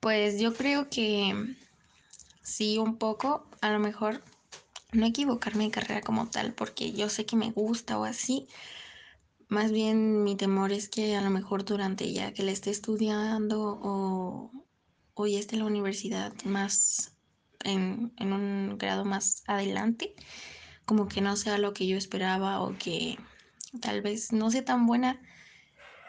Pues yo creo que sí, un poco, a lo mejor no equivocarme de carrera como tal, porque yo sé que me gusta o así. Más bien mi temor es que a lo mejor durante ya que le esté estudiando o, o ya esté en la universidad más en, en un grado más adelante, como que no sea lo que yo esperaba o que tal vez no sea tan buena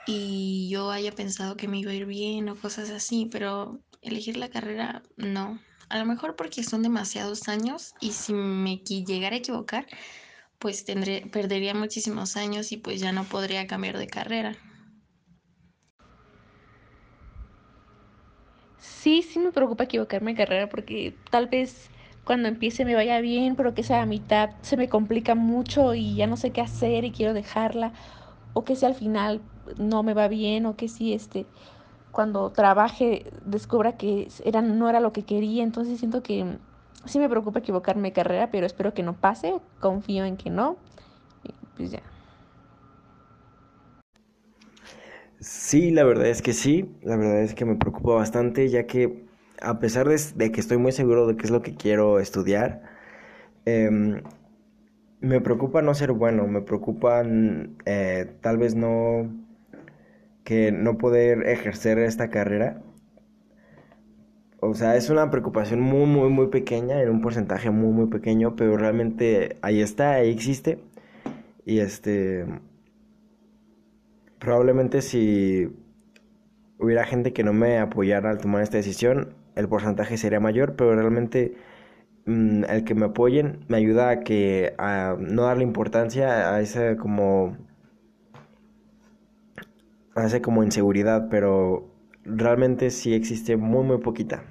y yo haya pensado que me iba a ir bien o cosas así, pero elegir la carrera no. A lo mejor porque son demasiados años y si me llegara a equivocar, pues tendré, perdería muchísimos años y pues ya no podría cambiar de carrera. Sí, sí me preocupa equivocarme de carrera porque tal vez cuando empiece me vaya bien, pero que sea a mitad se me complica mucho y ya no sé qué hacer y quiero dejarla, o que si al final no me va bien, o que si este cuando trabaje descubra que era, no era lo que quería, entonces siento que sí me preocupa equivocarme de carrera, pero espero que no pase, confío en que no, y pues ya. Sí, la verdad es que sí, la verdad es que me preocupa bastante, ya que a pesar de, de que estoy muy seguro de qué es lo que quiero estudiar, em, me preocupa no ser bueno, me preocupa mm, eh, tal vez no que no poder ejercer esta carrera. O sea, es una preocupación muy, muy, muy pequeña, en un porcentaje muy, muy pequeño, pero realmente ahí está, ahí existe. Y este, probablemente si hubiera gente que no me apoyara al tomar esta decisión, el porcentaje sería mayor, pero realmente mm, el que me apoyen me ayuda a que a no darle importancia a esa como a esa como inseguridad, pero realmente sí existe muy muy poquita.